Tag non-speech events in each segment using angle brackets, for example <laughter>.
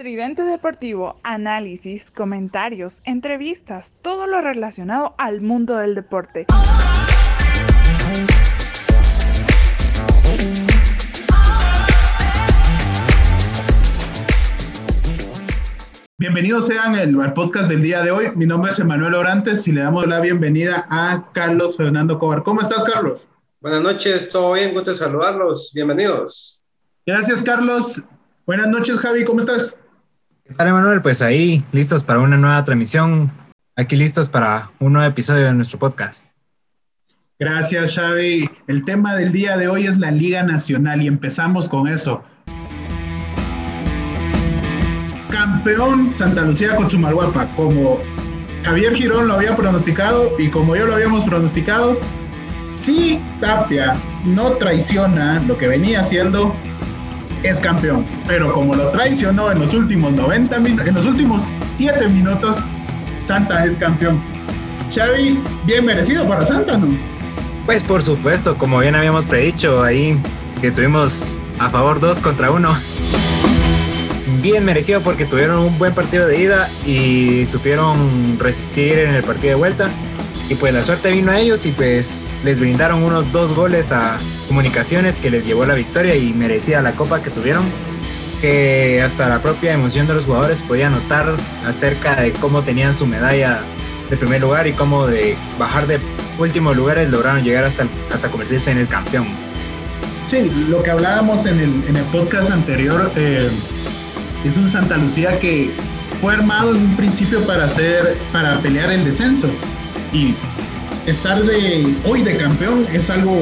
Tridente Deportivo, análisis, comentarios, entrevistas, todo lo relacionado al mundo del deporte. Bienvenidos sean al podcast del día de hoy. Mi nombre es Emanuel Orantes y le damos la bienvenida a Carlos Fernando Cobar. ¿Cómo estás, Carlos? Buenas noches, todo bien, gusto saludarlos. Bienvenidos. Gracias, Carlos. Buenas noches, Javi, ¿cómo estás? ¿Qué tal, Emanuel? Pues ahí, listos para una nueva transmisión. Aquí listos para un nuevo episodio de nuestro podcast. Gracias, Xavi. El tema del día de hoy es la Liga Nacional y empezamos con eso. Campeón Santa Lucía con su Malguapa, como Javier Girón lo había pronosticado y como yo lo habíamos pronosticado, si Tapia no traiciona lo que venía haciendo, es campeón. Pero como lo traicionó en los últimos 90 minutos, en los últimos 7 minutos, Santa es campeón. Xavi, bien merecido para Santa, ¿no? Pues por supuesto, como bien habíamos predicho ahí, que tuvimos a favor 2 contra 1. Bien merecido porque tuvieron un buen partido de ida y supieron resistir en el partido de vuelta. Y pues la suerte vino a ellos y pues les brindaron unos dos goles a comunicaciones que les llevó la victoria y merecía la copa que tuvieron. Que hasta la propia emoción de los jugadores podía notar acerca de cómo tenían su medalla de primer lugar y cómo de bajar de últimos lugares lograron llegar hasta, hasta convertirse en el campeón. Sí, lo que hablábamos en el, en el podcast anterior eh, es un Santa Lucía que fue armado en un principio para hacer, para pelear el descenso y estar de hoy de campeón es algo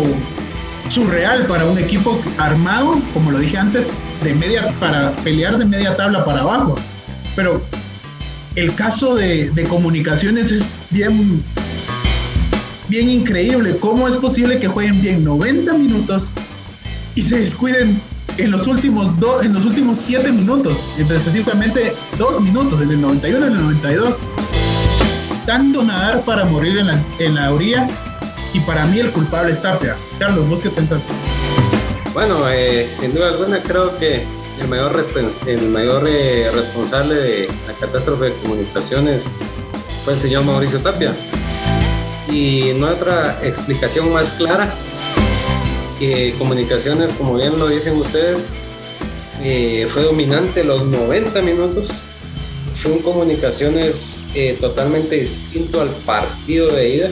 surreal para un equipo armado, como lo dije antes, de media para pelear de media tabla para abajo. Pero el caso de, comunicaciones es bien, bien increíble. ¿Cómo es posible que jueguen bien 90 minutos y se descuiden en los últimos dos, en los últimos 7 minutos, específicamente 2 minutos, en el 91 y el 92? Intentando nadar para morir en la, en la orilla y para mí el culpable es Tapia. Carlos, ¿vos qué pensás? Bueno, eh, sin duda alguna creo que el mayor, eh, responsable de la catástrofe de comunicaciones fue el señor Mauricio Tapia. Y no hay otra explicación más clara que comunicaciones, como bien lo dicen ustedes, eh, fue dominante los 90 minutos un comunicaciones eh, totalmente distinto al partido de ida.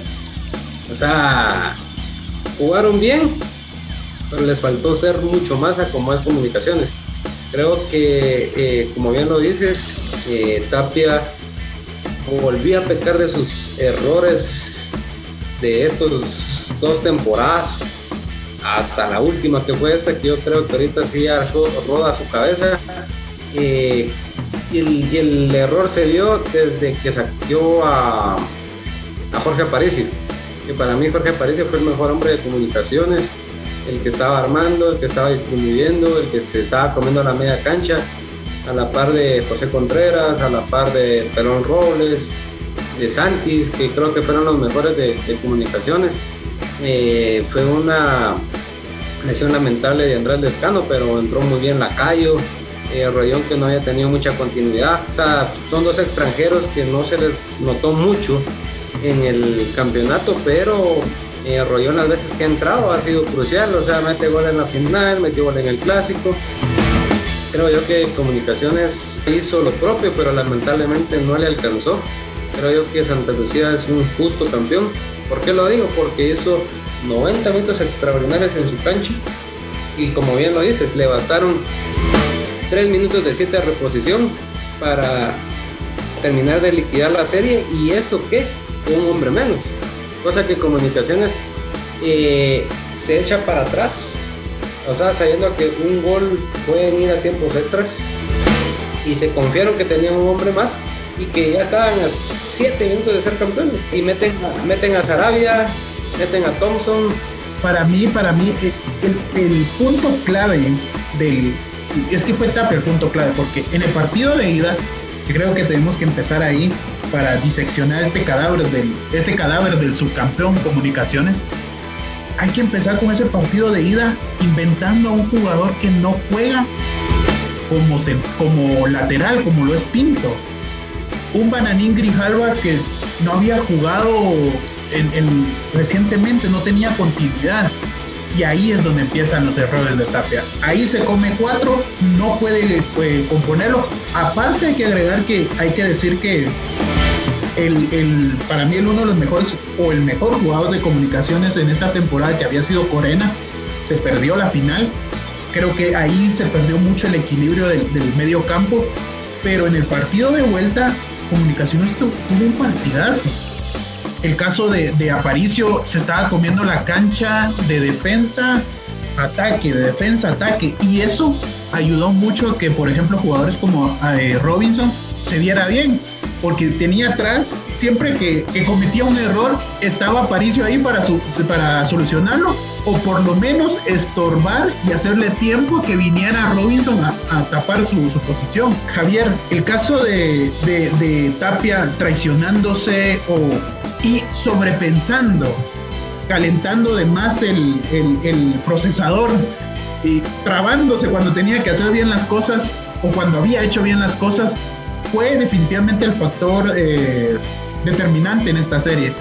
O sea, jugaron bien, pero les faltó ser mucho más a comunicaciones. Creo que, eh, como bien lo dices, eh, Tapia volvió a pecar de sus errores de estos dos temporadas hasta la última que fue esta, que yo creo que ahorita sí roda su cabeza y, el, error se dio desde que saqueó a, a Jorge Aparicio, que para mí Jorge Aparicio fue el mejor hombre de comunicaciones, el que estaba armando, el que estaba distribuyendo, el que se estaba comiendo la media cancha, a la par de José Contreras, a la par de Perón Robles, de Santis, que creo que fueron los mejores de, comunicaciones. Eh, fue una lesión lamentable de Andrés Descano, pero entró muy bien Lacayo, eh, Rollón que no haya tenido mucha continuidad. O sea, son dos extranjeros que no se les notó mucho en el campeonato, pero eh, Rollón las veces que ha entrado ha sido crucial, o sea, mete gol en la final, metió gol en el clásico. Creo yo que Comunicaciones hizo lo propio, pero lamentablemente no le alcanzó. Creo yo que Santa Lucía es un justo campeón. ¿Por qué lo digo? Porque hizo 90 minutos extraordinarios en su cancha y como bien lo dices, le bastaron 3 minutos de 7 reposición para terminar de liquidar la serie. Y eso que un hombre menos. Cosa que comunicaciones eh, se echa para atrás, o sea, sabiendo que un gol puede ir a tiempos extras. Y se confiaron que tenían un hombre más y que ya estaban a 7 minutos de ser campeones. Y meten, meten a Sarabia, meten a Thompson. Para mí, para mí, el punto clave del, es que fue Tapia el punto clave, porque en el partido de ida, creo que tenemos que empezar ahí para diseccionar este cadáver del, este cadáver del subcampeón comunicaciones. Hay que empezar con ese partido de ida inventando a un jugador que no juega como, como lateral, como lo es Pinto. Un Bananín Grijalva que no había jugado en, recientemente, no tenía continuidad. Y ahí es donde empiezan los errores de Tapia. Ahí se come cuatro, no puede eh, componerlo. Aparte hay que agregar que hay que decir que el, el, para mí el uno de los mejores o el mejor jugador de comunicaciones en esta temporada que había sido Corena, se perdió la final. Creo que ahí se perdió mucho el equilibrio del, medio campo, pero en el partido de vuelta, Comunicaciones tuvo un partidazo. El caso de, de Aparicio se estaba comiendo la cancha de defensa, ataque, de defensa, ataque, y eso ayudó mucho a que, por ejemplo, jugadores como eh, Robinson se viera bien porque tenía atrás, siempre que, cometía un error, estaba Aparicio ahí para, para solucionarlo, o por lo menos estorbar y hacerle tiempo que viniera Robinson a, tapar su, posición. Javier, el caso de, Tapia traicionándose o, y sobrepensando, calentando de más el, el procesador y trabándose cuando tenía que hacer bien las cosas o cuando había hecho bien las cosas, fue definitivamente el factor eh, determinante en esta serie.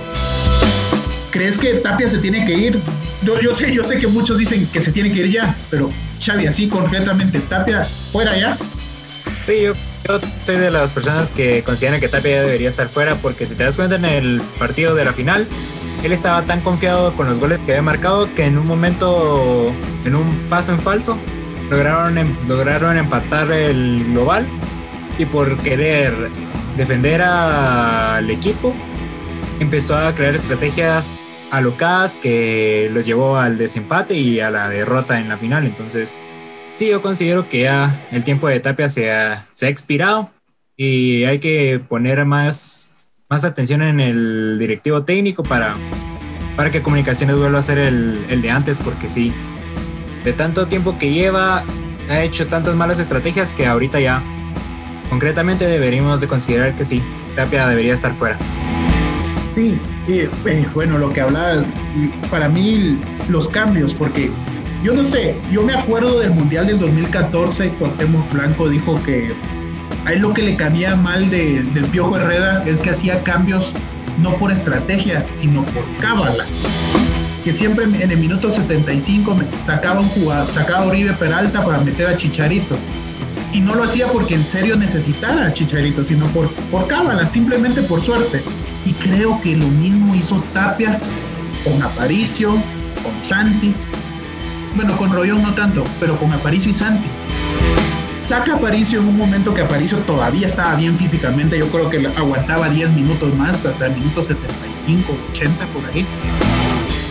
¿Crees que Tapia se tiene que ir? Yo, yo, sé, yo sé que muchos dicen que se tiene que ir ya, pero Xavi, así concretamente, Tapia fuera ya. Sí, yo, soy de las personas que consideran que Tapia debería estar fuera, porque si te das cuenta en el partido de la final, él estaba tan confiado con los goles que había marcado que en un momento, en un paso en falso, lograron, em, lograron empatar el global y por querer defender al equipo, empezó a crear estrategias alocadas que los llevó al desempate y a la derrota en la final. Entonces, sí, yo considero que ya el tiempo de Tapia se ha, expirado y hay que poner más, más atención en el directivo técnico para, para que Comunicaciones vuelva a ser el, el de antes, porque sí, de tanto tiempo que lleva, ha hecho tantas malas estrategias que ahorita ya Concretamente deberíamos de considerar que sí, Tapia debería estar fuera. Sí, eh, bueno, lo que hablaba, para mí los cambios, porque yo no sé, yo me acuerdo del Mundial del 2014, Cuauhtémoc Blanco dijo que a él lo que le cabía mal del Piojo Herrera es que hacía cambios no por estrategia, sino por cábala. Que siempre en el minuto 75 sacaba un jugador, sacaba a Oribe Peralta para meter a Chicharito y no lo hacía porque en serio necesitara a Chicharito, sino por, por cábala, simplemente por suerte. Y creo que lo mismo hizo Tapia con Aparicio, con Santis. Bueno, con Royón no tanto, pero con Aparicio y Santis. Saca Aparicio en un momento que Aparicio todavía estaba bien físicamente, yo creo que aguantaba 10 minutos más, hasta el minuto 75, 80 por ahí.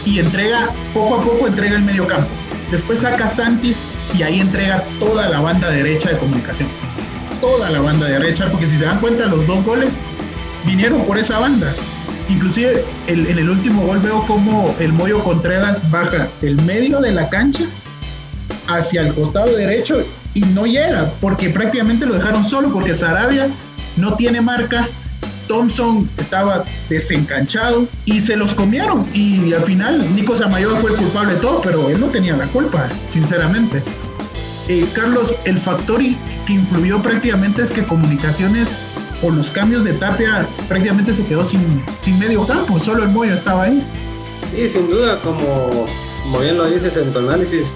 Y entrega, poco a poco entrega el medio campo Después saca Santis y ahí entrega toda la banda derecha de comunicación. Toda la banda derecha, porque si se dan cuenta, los dos goles vinieron por esa banda. Inclusive en el último gol veo como el Moyo Contreras baja el medio de la cancha hacia el costado derecho y no llega, porque prácticamente lo dejaron solo, porque Sarabia no tiene marca, Thompson estaba desencanchado y se los comieron. Y al final Nico Samayoa fue el culpable de todo, pero él no tenía la culpa, sinceramente. Eh, Carlos, el factor que influyó prácticamente es que comunicaciones con los cambios de Tapia prácticamente se quedó sin, sin medio campo, solo el Moyo estaba ahí. Sí, sin duda, como, como bien lo dices en tu análisis,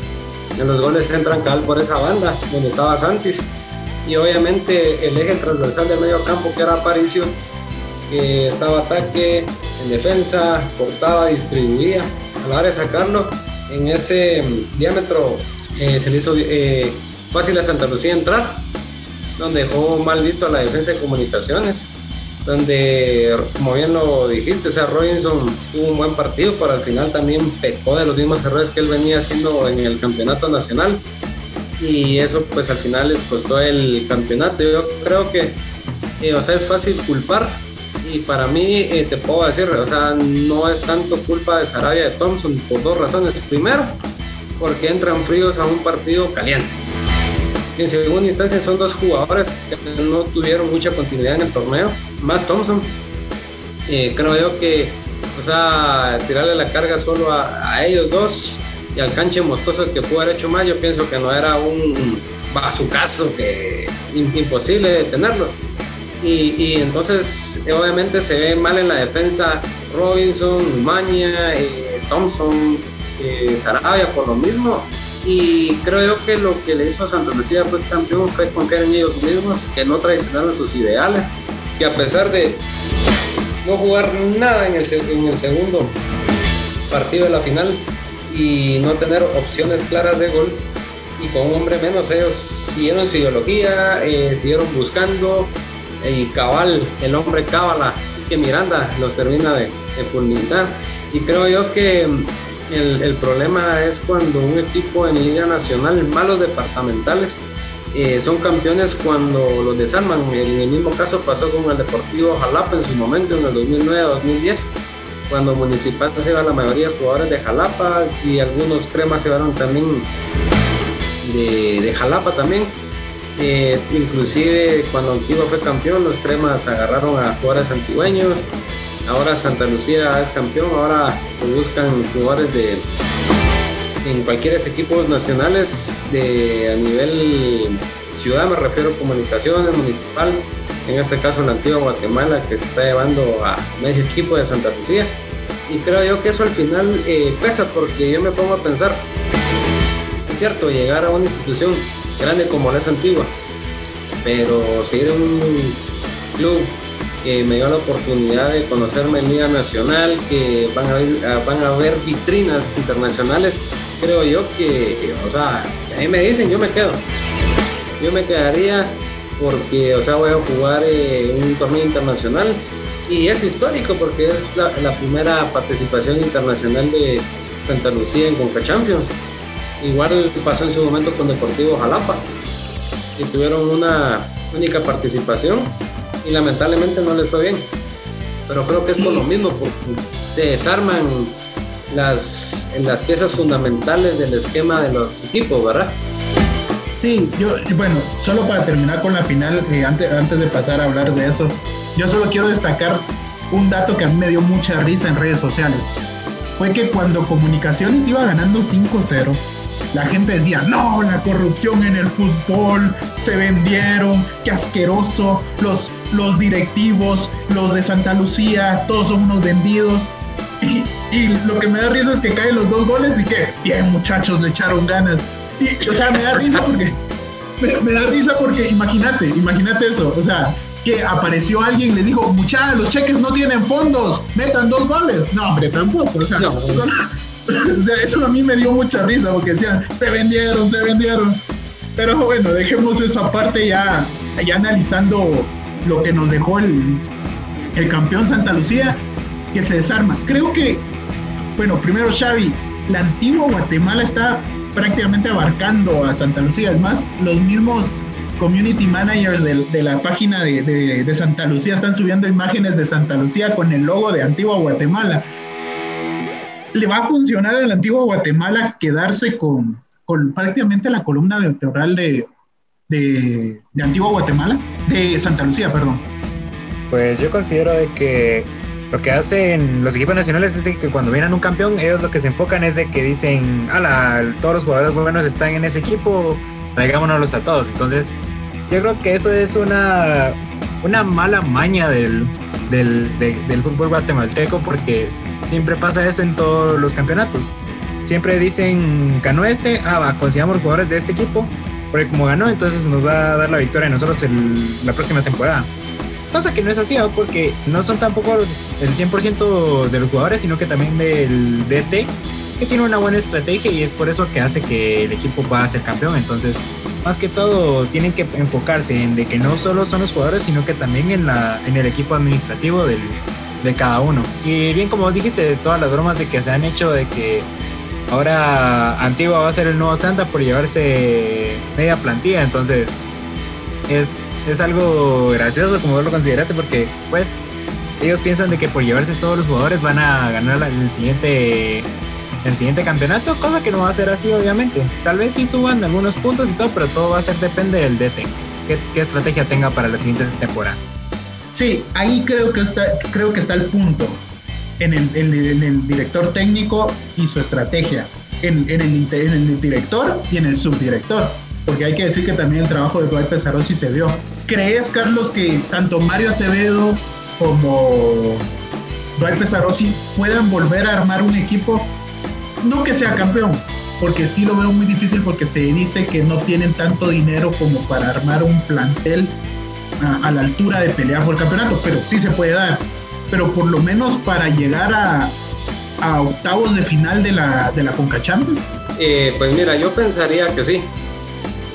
en los goles entran cal por esa banda donde estaba Santis y obviamente el eje transversal del medio campo que era Aparicio que estaba ataque, en defensa, cortaba, distribuía. A la hora de sacarlo, en ese diámetro eh, se le hizo eh, fácil a Santa Lucía entrar, donde dejó mal visto a la defensa de comunicaciones, donde, como bien lo dijiste, o sea, Robinson tuvo un buen partido, pero al final también pecó de los mismos errores que él venía haciendo en el campeonato nacional. Y eso pues al final les costó el campeonato. Yo creo que, eh, o sea, es fácil culpar y para mí, eh, te puedo decir, o sea, no es tanto culpa de Sarabia de Thompson por dos razones. Primero, porque entran fríos a un partido caliente. En segunda instancia, son dos jugadores que no tuvieron mucha continuidad en el torneo, más Thompson. Eh, creo yo que, o sea, tirarle la carga solo a, ellos dos y al canche moscoso que pudo haber hecho más, yo pienso que no era un, caso que imposible detenerlo. Y, y, entonces obviamente se ve mal en la defensa Robinson, Maña, eh, Thompson, eh, Sarabia por lo mismo. Y creo yo que lo que le hizo a Santa Lucía fue campeón fue confiar en ellos mismos, que no traicionaron sus ideales, que a pesar de no jugar nada en el, en el segundo partido de la final y no tener opciones claras de gol, y con un hombre menos ellos siguieron su ideología, eh, siguieron buscando y cabal, el hombre cábala que Miranda los termina de, fulminar. Y creo yo que el, problema es cuando un equipo en Liga Nacional, malos departamentales, eh, son campeones cuando los desarman. En el mismo caso pasó con el Deportivo Jalapa en su momento, en el 2009-2010, cuando Municipal se iba la mayoría de jugadores de Jalapa y algunos cremas se llevaron también de, de Jalapa también. Eh, inclusive cuando Antigua fue campeón, los cremas agarraron a jugadores antigüeños. Ahora Santa Lucía es campeón, ahora buscan jugadores de en cualquier equipos nacionales de a nivel ciudad, me refiero a comunicaciones, municipal, en este caso la antigua Guatemala que se está llevando a medio equipo de Santa Lucía. Y creo yo que eso al final eh, pesa porque yo me pongo a pensar, es cierto, llegar a una institución grande como la es Antigua, pero seguir en un club que me dio la oportunidad de conocerme en Liga Nacional, que van a, ver, van a ver vitrinas internacionales, creo yo que, o sea, si a mí me dicen, yo me quedo. Yo me quedaría porque, o sea, voy a jugar eh, un torneo internacional y es histórico porque es la, la primera participación internacional de Santa Lucía en Conca Champions. Igual pasó en su momento con Deportivo Jalapa, que tuvieron una única participación y lamentablemente no les fue bien. Pero creo que es por lo mismo, porque se desarman las, las piezas fundamentales del esquema de los equipos, ¿verdad? Sí, yo, bueno, solo para terminar con la final, eh, antes, antes de pasar a hablar de eso, yo solo quiero destacar un dato que a mí me dio mucha risa en redes sociales. Fue que cuando Comunicaciones iba ganando 5-0, la gente decía, no, la corrupción en el fútbol, se vendieron, qué asqueroso, los, los directivos, los de Santa Lucía, todos son unos vendidos. <laughs> Y, lo que me da risa es que caen los dos goles y que, bien muchachos, le echaron ganas. Y, o sea, me da risa porque, me, da risa porque, imagínate, imagínate eso, o sea, que apareció alguien y le dijo, muchachos, los cheques no tienen fondos, metan dos goles. No, hombre, tampoco, o sea, no. <laughs> o sea, eso a mí me dio mucha risa porque decían, se vendieron, se vendieron. Pero bueno, dejemos esa parte ya, ya analizando lo que nos dejó el, el campeón Santa Lucía, que se desarma. Creo que, bueno, primero Xavi, la antigua Guatemala está prácticamente abarcando a Santa Lucía. Es más, los mismos community managers de, de la página de, de, de, Santa Lucía están subiendo imágenes de Santa Lucía con el logo de Antigua Guatemala le va a funcionar al antiguo Guatemala quedarse con, con prácticamente la columna vertebral de, de, de Antigua Guatemala, de Santa Lucía, perdón. Pues yo considero de que lo que hacen los equipos nacionales es que cuando vienen un campeón, ellos lo que se enfocan es de que dicen, ala, todos los jugadores buenos están en ese equipo, traigámonos a todos. Entonces, yo creo que eso es una, una mala maña del, del, del fútbol guatemalteco porque Siempre pasa eso en todos los campeonatos. Siempre dicen, ganó este, ah, va, consigamos jugadores de este equipo, porque como ganó, entonces nos va a dar la victoria a nosotros el, la próxima temporada. Pasa que no es así, porque no son tampoco el 100% de los jugadores, sino que también del DT, que tiene una buena estrategia y es por eso que hace que el equipo pueda ser campeón. Entonces, más que todo, tienen que enfocarse en de que no solo son los jugadores, sino que también en, la, en el equipo administrativo del, de cada uno. Y bien, como dijiste, de todas las bromas de que se han hecho de que ahora Antigua va a ser el nuevo Santa por llevarse media plantilla, entonces es, es algo gracioso como lo consideraste porque pues ellos piensan de que por llevarse todos los jugadores van a ganar el siguiente el siguiente campeonato, cosa que no va a ser así obviamente. Tal vez sí suban algunos puntos y todo, pero todo va a ser depende del DT, qué, qué estrategia tenga para la siguiente temporada. Sí, ahí creo que está, creo que está el punto. En el, director técnico y su estrategia. En, el, director y en el subdirector. porque hay que decir que también el trabajo de Dwight Pesarosi se vio. ¿Crees, Carlos, que tanto Mario Acevedo como Dwight Pesarosi puedan volver a armar un equipo? No que sea campeón, porque sí lo veo muy difícil porque se dice que no tienen tanto dinero como para armar un plantel a, la altura de pelear por el campeonato, pero sí se puede dar. Pero por lo menos para llegar a, a octavos de final de la, de la Conca Champions. Eh, pues mira, yo pensaría que sí.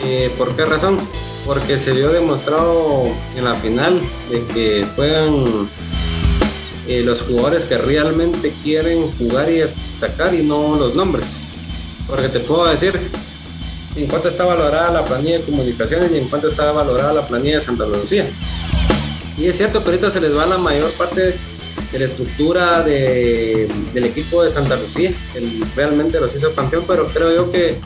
Eh, ¿Por qué razón? Porque se vio demostrado en la final de que juegan eh, los jugadores que realmente quieren jugar y destacar y no los nombres. Porque te puedo decir en cuánto está valorada la planilla de comunicaciones y en cuánto está valorada la planilla de Santa Lucía. Y es cierto que ahorita se les va la mayor parte de la estructura del equipo de Santa Lucía. El, realmente los hizo campeón, pero creo yo que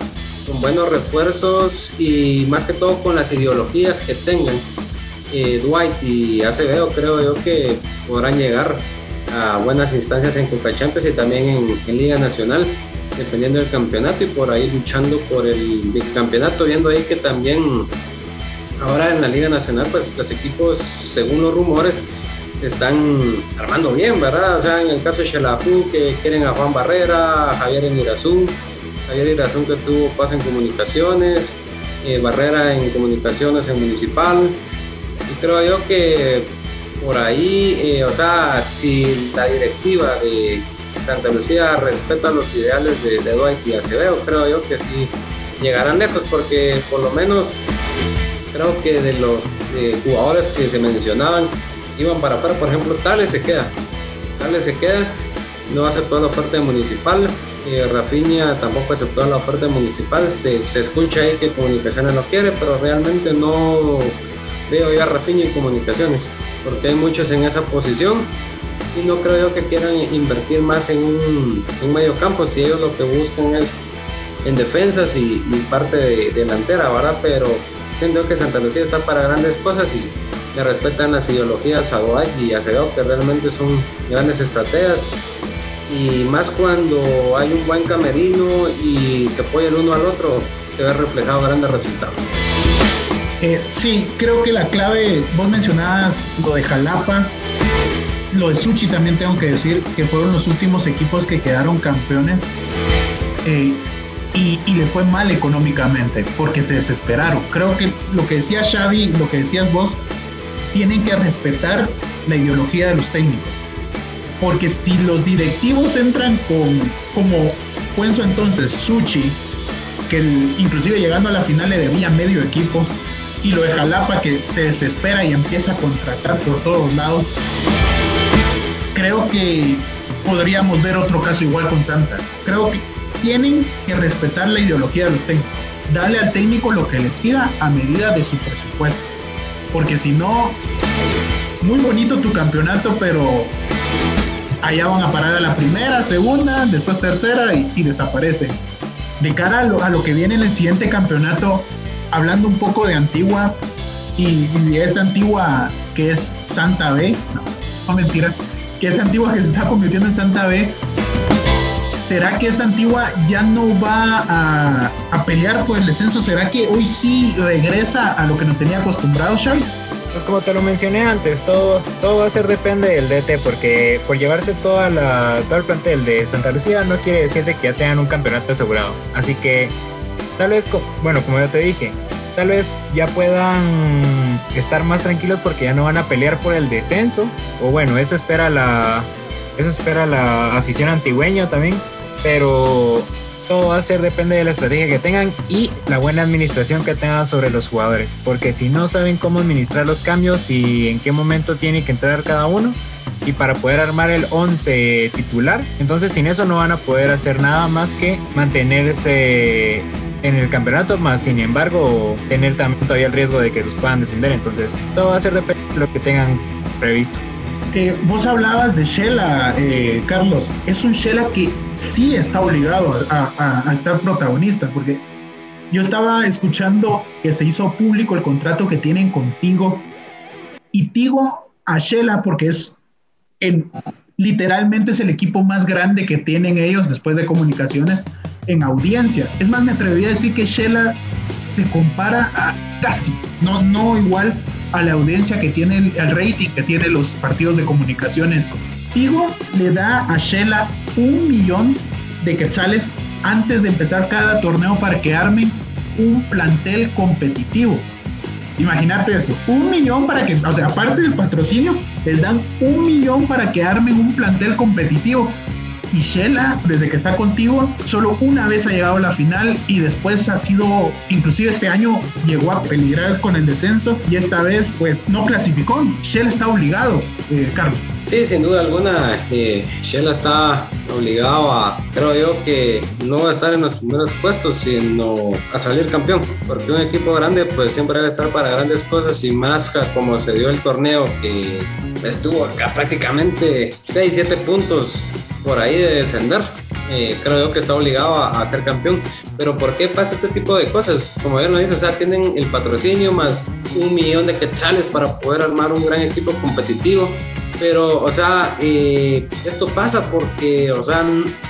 con buenos refuerzos y más que todo con las ideologías que tengan eh, Dwight y Acevedo, creo yo que podrán llegar a buenas instancias en Copa y también en, Liga Nacional, defendiendo el campeonato y por ahí luchando por el, campeonato, viendo ahí que también ahora en la Liga Nacional, pues los equipos, según los rumores, se están armando bien, ¿verdad? O sea, en el caso de Xelajú, que quieren a Juan Barrera, a Javier Irazú, Javier Irazú que tuvo paso en comunicaciones, eh, Barrera en comunicaciones en municipal, y creo yo que por ahí, eh, o sea, si la directiva de Santa Lucía respeta los ideales de, de y Acevedo, creo yo que sí llegarán lejos, porque por lo menos creo que de los eh, jugadores que se mencionaban, iban para afuera, por ejemplo, Tales se queda, Tales se queda, no aceptó la oferta municipal, eh, Rafinha tampoco aceptó la oferta municipal, se, escucha ahí que Comunicaciones lo quiere, pero realmente no veo ya a Rafinha en Comunicaciones, porque hay muchos en esa posición y no creo yo que quieran invertir más en un, medio campo, si ellos lo que buscan es en defensas y, parte de, delantera, ¿verdad? Pero siento que Santa Lucía está para grandes cosas y que respetan las ideologías a Dwight y a Acevedo, que realmente son grandes estrategas. Y más cuando hay un buen camerino y se apoya el uno al otro, se ve reflejado grandes resultados. Eh, sí, creo que la clave, vos mencionabas lo de Jalapa, lo de Suchi también tengo que decir que fueron los últimos equipos que quedaron campeones eh, y, le fue mal económicamente porque se desesperaron. Creo que lo que decía Xavi, lo que decías vos, tienen que respetar la ideología de los técnicos. Porque si los directivos entran con, como fue en su entonces, Suchi, que inclusive llegando a la final le debía medio equipo, y lo de Jalapa que se desespera y empieza a contratar por todos lados, creo que podríamos ver otro caso igual con Santa. Creo que tienen que respetar la ideología de los técnicos. Darle al técnico lo que le pida a medida de su presupuesto porque si no, muy bonito tu campeonato, pero allá van a parar a la primera, segunda, después tercera y, desaparecen. De cara a lo, que viene en el siguiente campeonato, hablando un poco de Antigua y, de esta Antigua que es Santa B, no, no mentira, que esta Antigua que se está convirtiendo en Santa B, ¿será que esta antigua ya no va a, pelear por el descenso? ¿Será que hoy sí regresa a lo que nos tenía acostumbrados, Xavi? Pues como te lo mencioné antes, todo, todo va a ser depende del DT, porque por llevarse toda la, todo el plantel de Santa Lucía no quiere decir que ya tengan un campeonato asegurado. Así que tal vez, bueno, como yo te dije, tal vez ya puedan estar más tranquilos porque ya no van a pelear por el descenso. O bueno, eso espera la, eso espera la afición antigüeña también pero todo va a ser depende de la estrategia que tengan y la buena administración que tengan sobre los jugadores, porque si no saben cómo administrar los cambios y en qué momento tiene que entrar cada uno y para poder armar el 11 titular, entonces sin eso no van a poder hacer nada más que mantenerse en el campeonato, más sin embargo tener también todavía el riesgo de que los puedan descender, entonces todo va a ser de lo que tengan previsto. Vos hablabas de Shela, eh, Carlos. Es un Shela que sí está obligado a, estar protagonista, porque yo estaba escuchando que se hizo público el contrato que tienen contigo y Tigo a Shela porque es en, literalmente es el equipo más grande que tienen ellos después de comunicaciones en audiencia. Es más, me atrevería a decir que Shela se compara a casi, no, no igual a la audiencia que tiene, el rating que tiene los partidos de comunicaciones. Tigo le da a Shela un millón de quetzales antes de empezar cada torneo para que armen un plantel competitivo. Imagínate eso, un millón para que, o sea, aparte del patrocinio, les dan un millón para que armen un plantel competitivo. Y Shela, desde que está contigo, solo una vez ha llegado a la final y después ha sido, inclusive este año llegó a peligrar con el descenso y esta vez pues no clasificó. Shela está obligado, eh, Carlos. Sí, sin duda alguna, eh, Shela está obligado a, creo yo, que no a estar en los primeros puestos, sino a salir campeón, porque un equipo grande pues siempre debe estar para grandes cosas y más como se dio el torneo que estuvo acá prácticamente 6, 7 puntos por ahí de descender. Eh, creo yo que está obligado a, ser campeón. Pero ¿por qué pasa este tipo de cosas? Como bien lo dice, o sea, tienen el patrocinio más un millón de quetzales para poder armar un gran equipo competitivo. Pero, o sea, eh, esto pasa porque, o sea,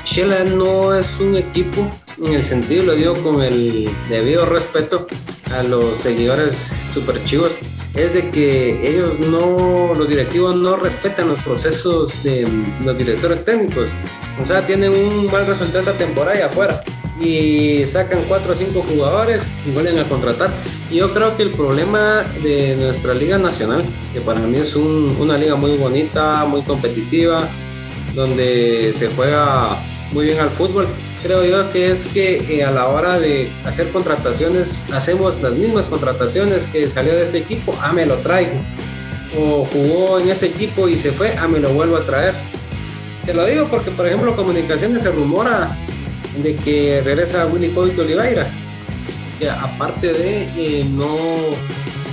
Shela no es un equipo, en el sentido, lo digo con el debido respeto a los seguidores super chivos, es de que ellos no, los directivos no respetan los procesos de los directores técnicos. O sea, tienen un mal resultado esta temporada y afuera. Y sacan cuatro o cinco jugadores y vuelven a contratar. Y yo creo que el problema de nuestra Liga Nacional, que para mí es una liga muy bonita, muy competitiva, donde se juega muy bien al fútbol, creo yo que es que eh, a la hora de hacer contrataciones hacemos las mismas contrataciones que salió de este equipo, ah, me lo traigo. O jugó en este equipo y se fue, ah, me lo vuelvo a traer. Te lo digo porque, por ejemplo, Comunicaciones se rumora de que regresa Willy Coito Oliveira. Que aparte de eh, no,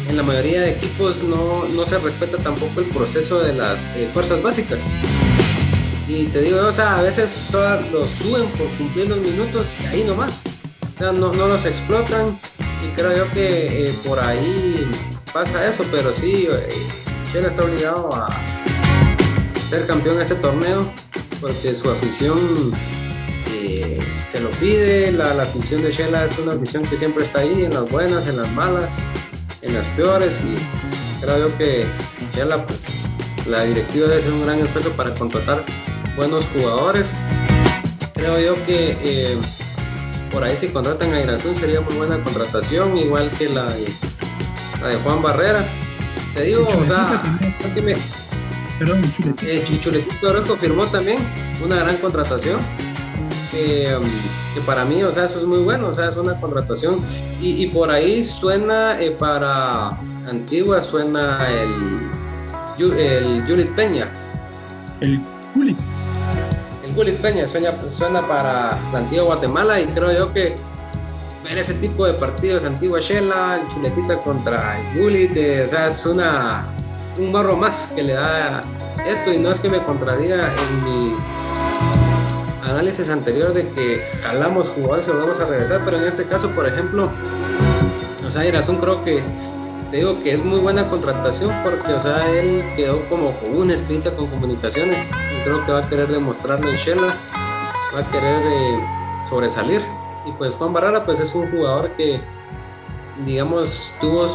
en la mayoría de equipos no, no, se respeta tampoco el proceso de las eh, fuerzas básicas. Y te digo, o sea, a veces solo los suben por cumplir los minutos y ahí nomás. O sea, no, no los explotan y creo yo que eh, por ahí pasa eso, pero sí, eh, está obligado a ser campeón de este torneo porque su afición eh, se lo pide, la, afición de Shela es una afición que siempre está ahí, en las buenas, en las malas, en las peores y creo yo que Shela pues la directiva debe ser un gran esfuerzo para contratar buenos jugadores. Creo yo que eh, por ahí si contratan a Irazún sería muy buena contratación, igual que la de, Juan Barrera. Te digo, o sea, me, Perdón, Chuletito. Eh, firmó también una gran contratación. que para mí, o sea, eso es muy bueno, o sea, es una contratación. Y, por ahí suena eh, para Antigua, suena el, el Juliet Peña. El Juliet. Gulit Peña suena, suena para la antigua Guatemala y creo yo que ver ese tipo de partidos, Antigua Shela, Chuletita contra Gulit, o sea, es una, un morro más que le da esto y no es que me contradiga en mi análisis anterior de que jalamos jugadores y vamos a regresar, pero en este caso, por ejemplo, o sea, Irazún creo que te digo que es muy buena contratación porque, o sea, él quedó como con una con comunicaciones. Y creo que va a querer demostrarlo en Shela, va a querer eh, sobresalir. Y pues Juan Barrara, pues es un jugador que, digamos, tuvo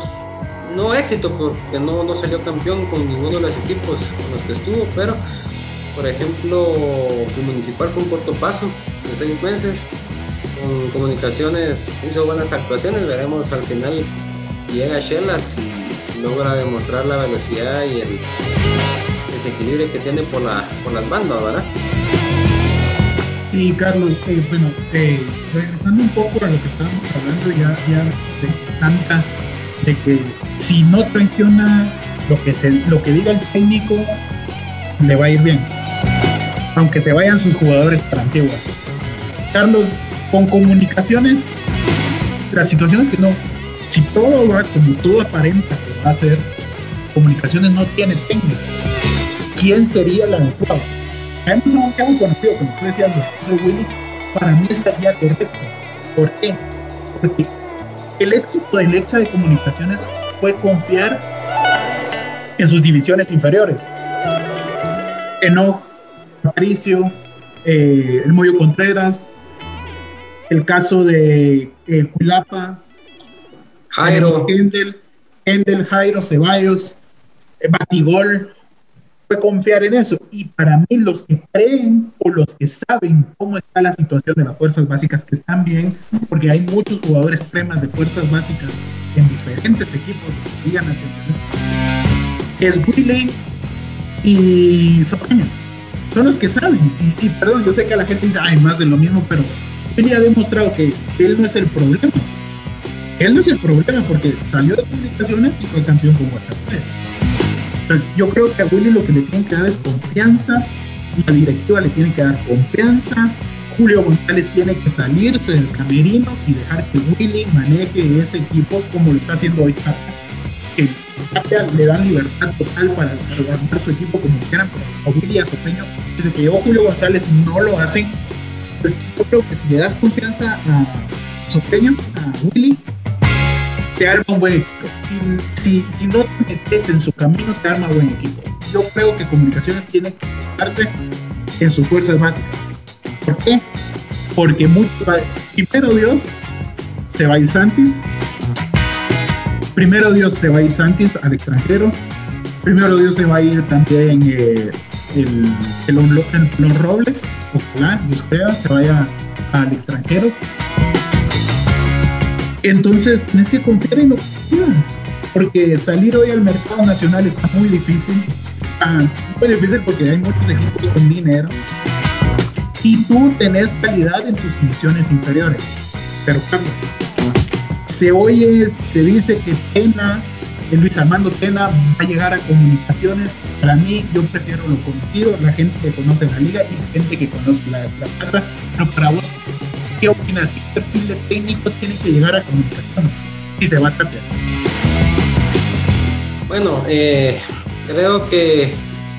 no éxito porque no, no salió campeón con ninguno de los equipos con los que estuvo, pero por ejemplo, el municipal fue un corto paso de seis meses. Con comunicaciones hizo buenas actuaciones, veremos al final llega a Shellas y logra demostrar la velocidad y el desequilibrio que tiene por, la, por las bandas, ¿verdad? Sí, Carlos, eh, bueno, eh, regresando un poco a lo que estábamos hablando ya, ya de tanta, de que si no traiciona lo que, se, lo que diga el técnico, le va a ir bien, aunque se vayan sus jugadores para Antigua. Carlos, con comunicaciones, las situaciones que no, si todo va como todo aparenta que va a ser, comunicaciones no tiene técnico. ¿Quién sería el adecuado? Caemos a un conocido, como tú decías, Willy, para mí estaría correcto. ¿Por qué? Porque el éxito del hecho de comunicaciones fue confiar en sus divisiones inferiores. Enoch, Patricio, eh, el Moyo Contreras, el caso de el Culapa, Jairo. Kendall, Jairo, Ceballos, eh, Batigol, fue confiar en eso. Y para mí los que creen o los que saben cómo está la situación de las fuerzas básicas, que están bien, porque hay muchos jugadores premas de fuerzas básicas en diferentes equipos de la Liga Nacional, es Willy y Sopeño. Son los que saben. Y, perdón, yo sé que la gente dice, ay, más de lo mismo, pero Willy ha demostrado que él no es el problema. Él no es el problema porque salió de comunicaciones y fue campeón con WhatsApp. Entonces, yo creo que a Willy lo que le tienen que dar es confianza, la directiva le tiene que dar confianza, Julio González tiene que salirse del camerino y dejar que Willy maneje ese equipo como lo está haciendo hoy Que le dan libertad total para armar su equipo como quieran, pero a Willy a Sopeño, desde que llegó Julio González no lo hacen. Entonces yo creo que si le das confianza a Sopeño, a Willy, te arma un buen equipo. Si, si, no te metes en su camino, te arma un buen equipo. Yo creo que Comunicaciones tiene que enfocarse en sus fuerzas básicas. ¿Por qué? Porque mucho, primero Dios se va a ir Santis. Primero Dios se va a ir Santis al extranjero. Primero Dios se va a ir también eh, el, el, Robles. Ojalá, Dios crea, se vaya al extranjero. Entonces tienes que confiar en lo que porque salir hoy al mercado nacional está muy difícil. Ah, muy difícil porque hay muchos equipos con dinero. Y tú tenés calidad en tus misiones inferiores. Pero claro, se oye, se dice que Tena, Luis Armando Tena va a llegar a comunicaciones. Para mí, yo prefiero lo conocido, la gente que conoce la liga y la gente que conoce la, la casa. Pero para vos, ¿Qué opinas? ¿Qué perfil de técnico tiene que llegar a comunicaciones? Si se va a cambiar. Bueno, eh, creo que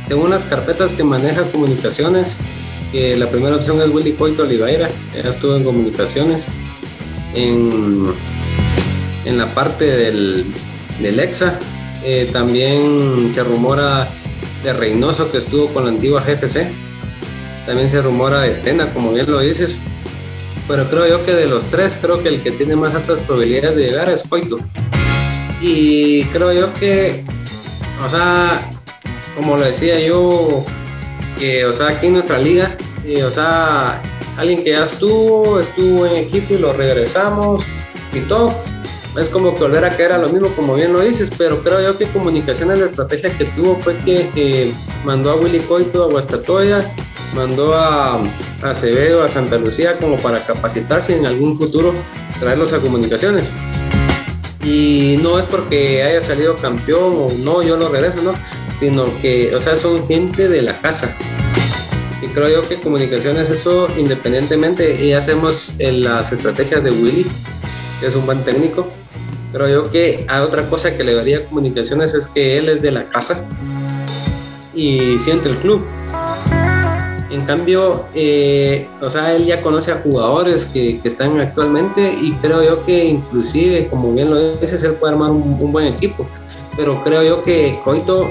según las carpetas que maneja comunicaciones, que la primera opción es Willy Coito Oliveira, ya estuvo en comunicaciones. En, en la parte del, del EXA, eh, también se rumora de Reynoso que estuvo con la antigua GFC. También se rumora de Tena, como bien lo dices, pero creo yo que de los tres, creo que el que tiene más altas probabilidades de llegar es Coito. Y creo yo que, o sea, como lo decía yo, que, o sea, aquí en nuestra liga, o sea, alguien que ya estuvo, estuvo en equipo y lo regresamos y todo, es como que volver a caer a lo mismo, como bien lo dices, pero creo yo que comunicaciones, la estrategia que tuvo fue que mandó a Willy Coito a Guastatoya mandó a, Acevedo a Santa Lucía como para capacitarse en algún futuro, traerlos a comunicaciones. Y no es porque haya salido campeón o no, yo lo regreso, no, sino que, o sea, son gente de la casa. Y creo yo que comunicaciones, eso independientemente, y hacemos en las estrategias de Willy, que es un buen técnico. Creo yo que hay otra cosa que le daría comunicaciones es que él es de la casa y siente el club. En cambio, eh, o sea, él ya conoce a jugadores que, están actualmente y creo yo que inclusive, como bien lo dices, él puede armar un, buen equipo. Pero creo yo que Coito,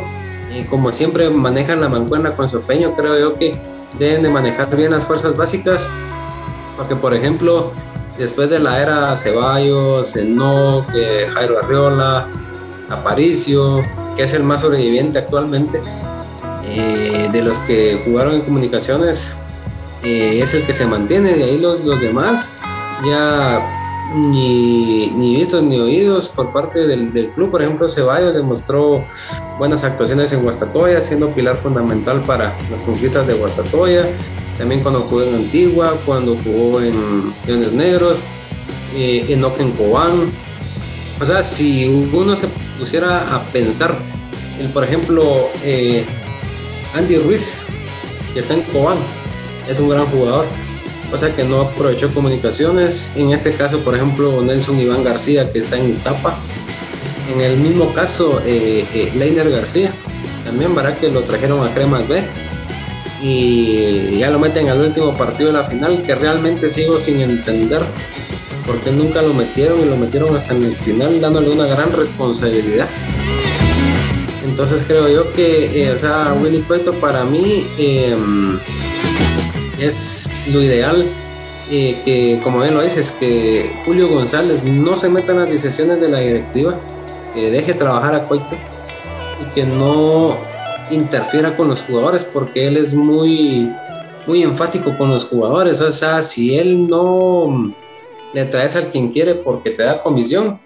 eh, como siempre manejan la mancuerna con su peño, creo yo que deben de manejar bien las fuerzas básicas. Porque, por ejemplo, después de la era Ceballos, Enoch, Jairo Arriola, Aparicio, que es el más sobreviviente actualmente, eh, de los que jugaron en comunicaciones eh, es el que se mantiene, de ahí los, los demás ya ni, ni, vistos ni oídos por parte del, del, club. Por ejemplo, Ceballos demostró buenas actuaciones en Guastatoya, siendo pilar fundamental para las conquistas de Guastatoya. También cuando jugó en Antigua, cuando jugó en Leones Negros, eh, en Oken Cobán. O sea, si uno se pusiera a pensar, el, por ejemplo, eh, Andy Ruiz, que está en Cobán, es un gran jugador, o sea que no aprovechó comunicaciones. En este caso, por ejemplo, Nelson Iván García, que está en Iztapa. En el mismo caso, eh, eh Leiner García, también, ¿verdad? Que lo trajeron a Cremas B y ya lo meten al último partido de la final, que realmente sigo sin entender porque nunca lo metieron y lo metieron hasta en el final, dándole una gran responsabilidad. Entonces creo yo que, eh, Willy Cueto para mí em, es lo ideal eh, que, como bien lo dices, que Julio González no se meta en las decisiones de la directiva, que deje trabajar a Coito y que no interfiera con los jugadores porque él es muy, muy enfático con los jugadores. O sea, si él no le traes al quien quiere porque te da comisión,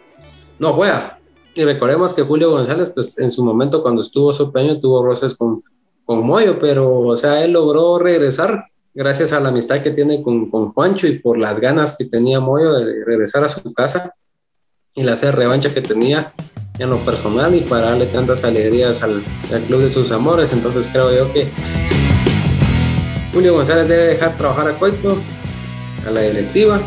no juega. Y recordemos que Julio González, pues en su momento cuando estuvo su peño, tuvo roces con, con Moyo, pero o sea, él logró regresar gracias a la amistad que tiene con, con Juancho y por las ganas que tenía Moyo de regresar a su casa y la hacer revancha que tenía en lo personal y para darle tantas alegrías al, al, club de sus amores. Entonces creo yo que Julio González debe dejar trabajar a Coito, a la directiva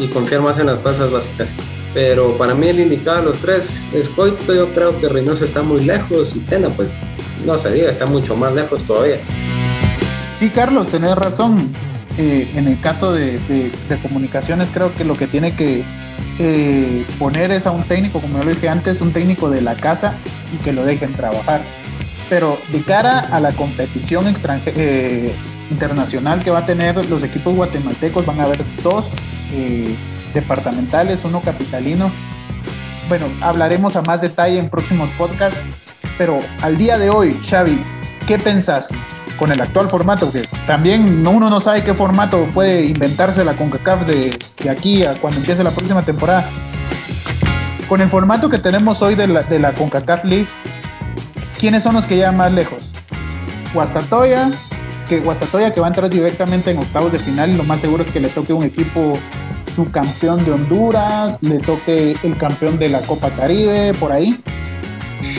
y confiar más en las cosas básicas. Pero para mí el indicado de los tres es Coito, yo creo que Reynoso está muy lejos y Tena pues no se diga, está mucho más lejos todavía. Sí, Carlos, tenés razón. Eh, en el caso de, de, comunicaciones creo que lo que tiene que eh, poner es a un técnico, como yo lo dije antes, un técnico de la casa y que lo dejen trabajar. Pero de cara a la competición eh, internacional que va a tener los equipos guatemaltecos, van a haber dos departamentales, uno capitalino. Bueno, hablaremos a más detalle en próximos podcasts, pero al día de hoy, Xavi, ¿qué pensás con el actual formato? Que también uno no sabe qué formato puede inventarse la CONCACAF de, de aquí a cuando empiece la próxima temporada. Con el formato que tenemos hoy de la, de la CONCACAF League, ¿quiénes son los que llegan más lejos? Guastatoya, que Guastatoya que va a entrar directamente en octavos de final lo más seguro es que le toque un equipo subcampeón de Honduras, le toque el campeón de la Copa Caribe, por ahí.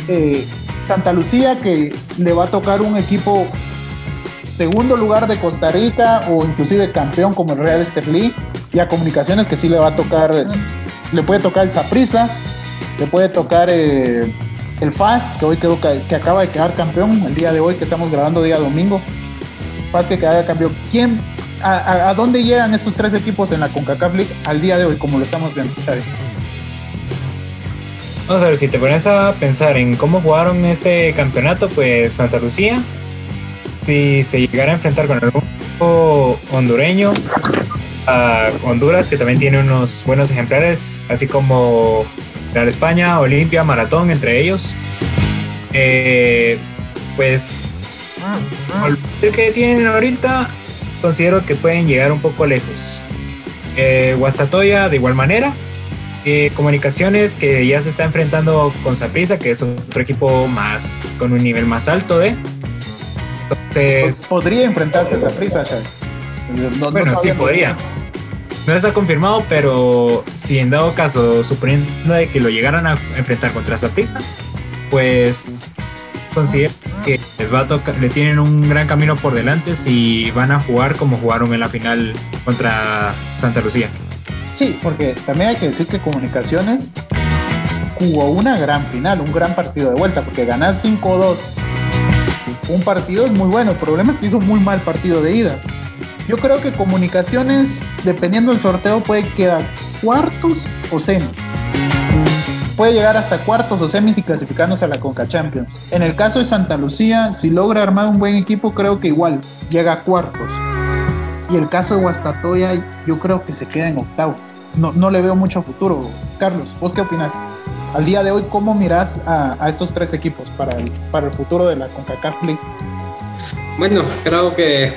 Eh, Santa Lucía que le va a tocar un equipo segundo lugar de Costa Rica o inclusive campeón como el Real Estelí y a Comunicaciones que sí le va a tocar, le puede tocar el Saprisa, le puede tocar eh, el FAS que hoy quedó, que acaba de quedar campeón el día de hoy que estamos grabando día domingo. FAS que queda campeón. ¿Quién, a, a, a, dónde llegan estos tres equipos en la CONCACAF League al día de hoy como lo estamos viendo? ¿sabes? Vamos a ver, si te pones a pensar en cómo jugaron este campeonato, pues Santa Lucía, si se llegara a enfrentar con algún equipo hondureño, a Honduras, que también tiene unos buenos ejemplares, así como Real España, Olimpia, Maratón, entre ellos, eh, pues el que tienen ahorita, considero que pueden llegar un poco lejos. Eh, Guastatoya, de igual manera, eh, comunicaciones que ya se está enfrentando con Saprissa, que es otro equipo más con un nivel más alto de. Entonces. Podría enfrentarse a Saprissa, no, Bueno, no sí, podría. No está confirmado, pero si en dado caso, suponiendo de que lo llegaran a enfrentar contra Saprissa, pues considero que les va a tocar, le tienen un gran camino por delante si van a jugar como jugaron en la final contra Santa Lucía. Sí, porque también hay que decir que Comunicaciones jugó una gran final, un gran partido de vuelta, porque ganar 5-2 un partido es muy bueno. El problema es que hizo muy mal partido de ida. Yo creo que Comunicaciones, dependiendo del sorteo, puede quedar cuartos o semis. Puede llegar hasta cuartos o semis y clasificándose a la Conca Champions. En el caso de Santa Lucía, si logra armar un buen equipo, creo que igual llega a cuartos. Y el caso de Guastatoya, yo creo que se queda en octavos. No, no le veo mucho futuro. Carlos, ¿vos qué opinas? Al día de hoy, ¿cómo miras a, estos tres equipos para el, para el futuro de la CONCACAF League? Bueno, creo que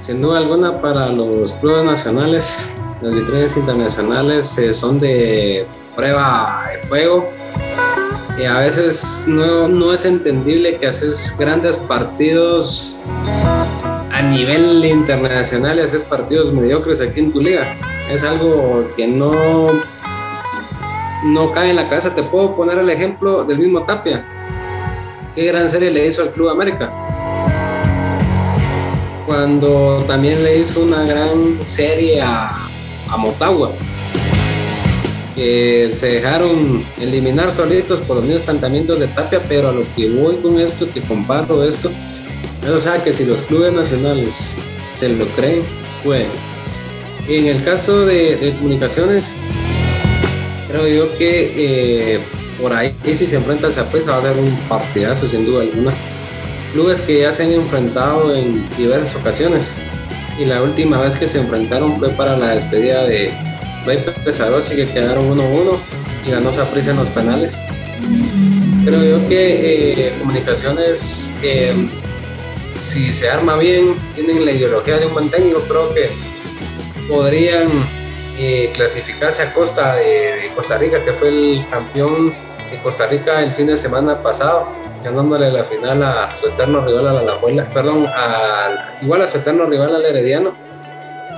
sin duda alguna para los clubes nacionales, las vitrinas internacionales eh, son de prueba de fuego. Y a veces no, no es entendible que haces grandes partidos a nivel internacional y haces partidos mediocres aquí en tu liga. Es algo que no, no cae en la cabeza. Te puedo poner el ejemplo del mismo Tapia. ¿Qué gran serie le hizo al Club América? Cuando también le hizo una gran serie a, a Motagua. Que se dejaron eliminar solitos por los mismos planteamientos de Tapia, pero a lo que voy con esto, que comparto esto, o sea que si los clubes nacionales se lo creen, pueden. En el caso de, comunicaciones, creo yo que eh, por ahí si se enfrenta al Zapresa va a dar un partidazo sin duda alguna. Clubes que ya se han enfrentado en diversas ocasiones. y la última vez que se enfrentaron fue para la despedida de Bay Pesarossi que quedaron 1-1 y ganó Saprissa en los penales. Creo yo que eh, Comunicaciones, eh, si se arma bien, tienen la ideología de un buen técnico, creo que podrían eh, clasificarse a costa de, Costa Rica, que fue el campeón de Costa Rica el fin de semana pasado, ganándole la final a su eterno rival a la Alajuela, perdón, igual a su eterno rival al Herediano,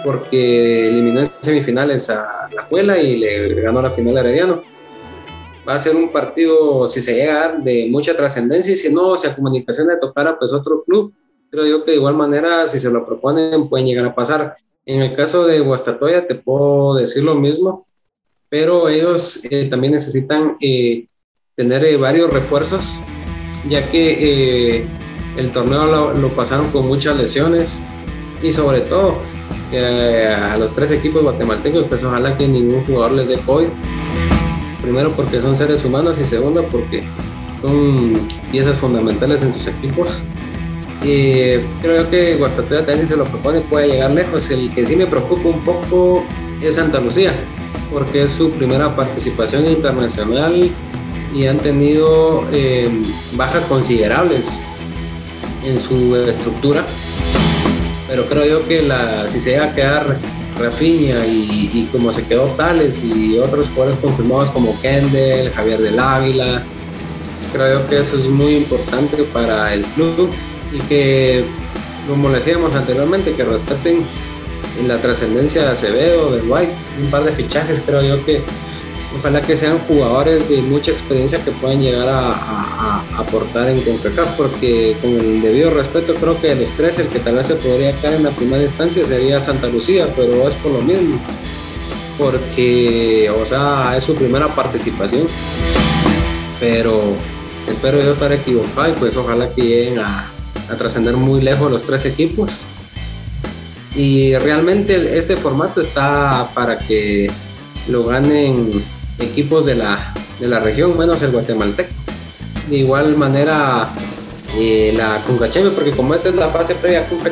porque eliminó en semifinales a la Juela y le ganó la final a Herediano. Va a ser un partido, si se llega de mucha trascendencia y si no, si a comunicación le tocara pues otro club, creo yo que de igual manera, si se lo proponen, pueden llegar a pasar. En el caso de Guastatoya te puedo decir lo mismo, pero ellos eh, también necesitan eh, tener eh, varios refuerzos, ya que el torneo lo, pasaron con muchas lesiones y sobre todo a los tres equipos guatemaltecos, pues ojalá que ningún jugador les dé COVID. Primero porque son seres humanos y segundo porque son piezas fundamentales en sus equipos y creo que Guastatoya también si se lo propone puede llegar lejos. El que sí me preocupa un poco es Santa Lucía, porque es su primera participación internacional y han tenido em, bajas considerables en su estructura. Pero creo yo que si se llega a quedar Rafinha y, como se quedó Tales y otros jugadores confirmados como Kendall, Javier del Ávila, creo yo que eso es muy importante para el club y que, como le decíamos anteriormente, que respeten la trascendencia de Acevedo, de White, un par de fichajes, creo yo que ojalá que sean jugadores de mucha experiencia que puedan llegar a, aportar en CONCACAF, porque con el debido respeto creo que de los tres el que tal vez se podría caer en la primera instancia sería Santa Lucía, pero es por lo mismo, porque, o sea, es su primera participación, pero espero yo estar equivocado y pues ojalá que lleguen a, a trascender muy lejos los tres equipos. Y realmente este formato está para que lo ganen equipos de la, de la región, menos el guatemalteco. De igual manera eh, la Conca porque como esta es la fase previa a Conca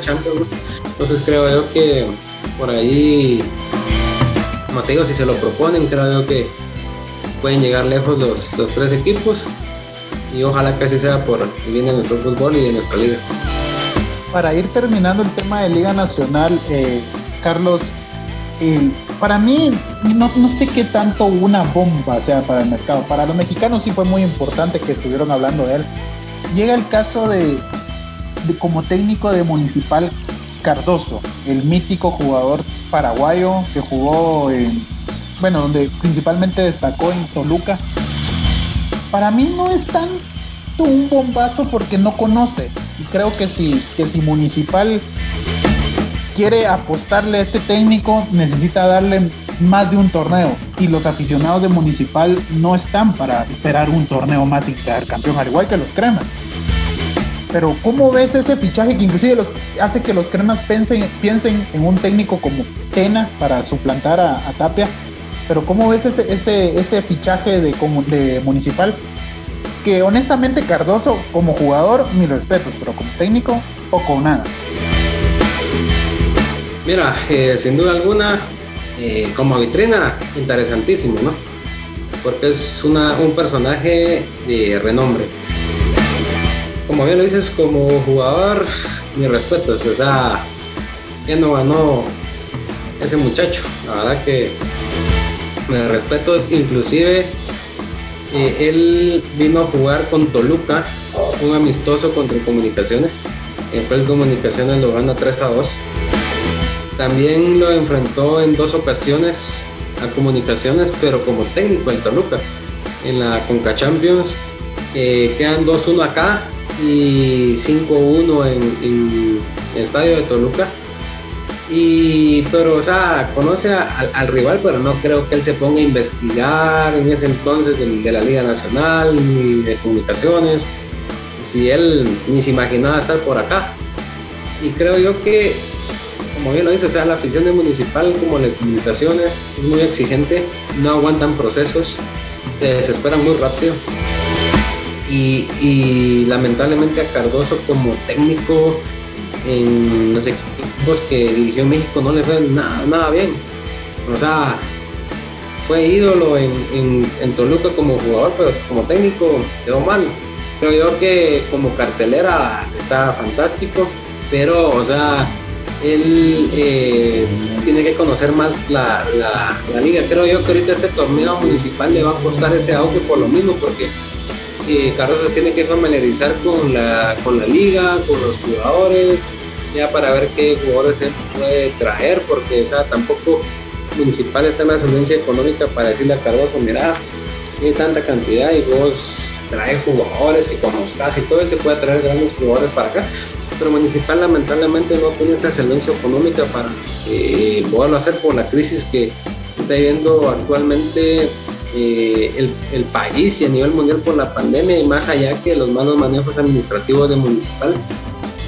entonces creo yo que por ahí, como te digo, si se lo proponen, creo yo que pueden llegar lejos los, los tres equipos y ojalá que así sea por el bien de nuestro fútbol y de nuestra liga. Para ir terminando el tema de Liga Nacional, eh, Carlos, para mí no, no, sé qué tanto una bomba sea para el mercado. Para los mexicanos sí fue muy importante que estuvieron hablando de él. Llega el caso de, como técnico de Municipal Cardoso, el mítico jugador paraguayo que jugó en, bueno, donde principalmente destacó en Toluca para mí no es tanto un bombazo porque no conoce. Y creo que si, que si Municipal quiere apostarle a este técnico, necesita darle más de un torneo. Y los aficionados de Municipal no están para esperar un torneo más y quedar campeón, al igual que los cremas. Pero ¿cómo ves ese fichaje que inclusive hace que los cremas piensen, en un técnico como Tena para suplantar a Tapia? Pero ¿cómo ves ese, fichaje de, de municipal? Que honestamente Cardoso como jugador, mis respetos, pero como técnico, poco o nada. Mira, eh, sin duda alguna, eh, como vitrina, interesantísimo, ¿no? Porque es una, un personaje de renombre. Como bien lo dices, como jugador, mis respetos, o sea, ya no ganó ese muchacho. La verdad que me respetos, inclusive eh, él vino a jugar con Toluca, un amistoso contra Comunicaciones. En Comunicaciones lo gana 3 a 2. También lo enfrentó en dos ocasiones a Comunicaciones, pero como técnico en Toluca. En la Conca Champions eh, quedan 2-1 acá y 5-1 en el estadio de Toluca y, pero, o sea, conoce al rival, pero no creo que él se ponga a investigar en ese entonces de, la Liga Nacional ni de comunicaciones. Si él ni se imaginaba estar por acá. Y creo yo que, como bien lo dice, o sea, la afición de municipal como de comunicaciones es muy exigente, no aguantan procesos, se desesperan muy rápido. Y, y lamentablemente a Cardoso como técnico en los equipos que dirigió México no le fue nada, nada bien. O sea, fue ídolo en, en, Toluca como jugador, pero como técnico quedó mal. Creo yo que como cartelera está fantástico, pero, o sea, él eh, tiene que conocer más la, la, liga. Creo yo que ahorita este torneo municipal le va a costar ese auge por lo mismo, porque eh, tiene que familiarizar con la, con la liga, con los jugadores, ya para ver qué jugadores él puede traer, porque o sea, tampoco municipal está en la solvencia económica para decirle a Cardoso, mira, tiene tanta cantidad y vos traes jugadores que conozcas y todo, él se puede traer grandes jugadores para acá. Pero municipal lamentablemente no tiene esa solvencia económica para eh, poderlo hacer por la crisis que está viviendo actualmente eh, el, el, país y a nivel mundial por la pandemia y más allá que los malos manejos administrativos de municipal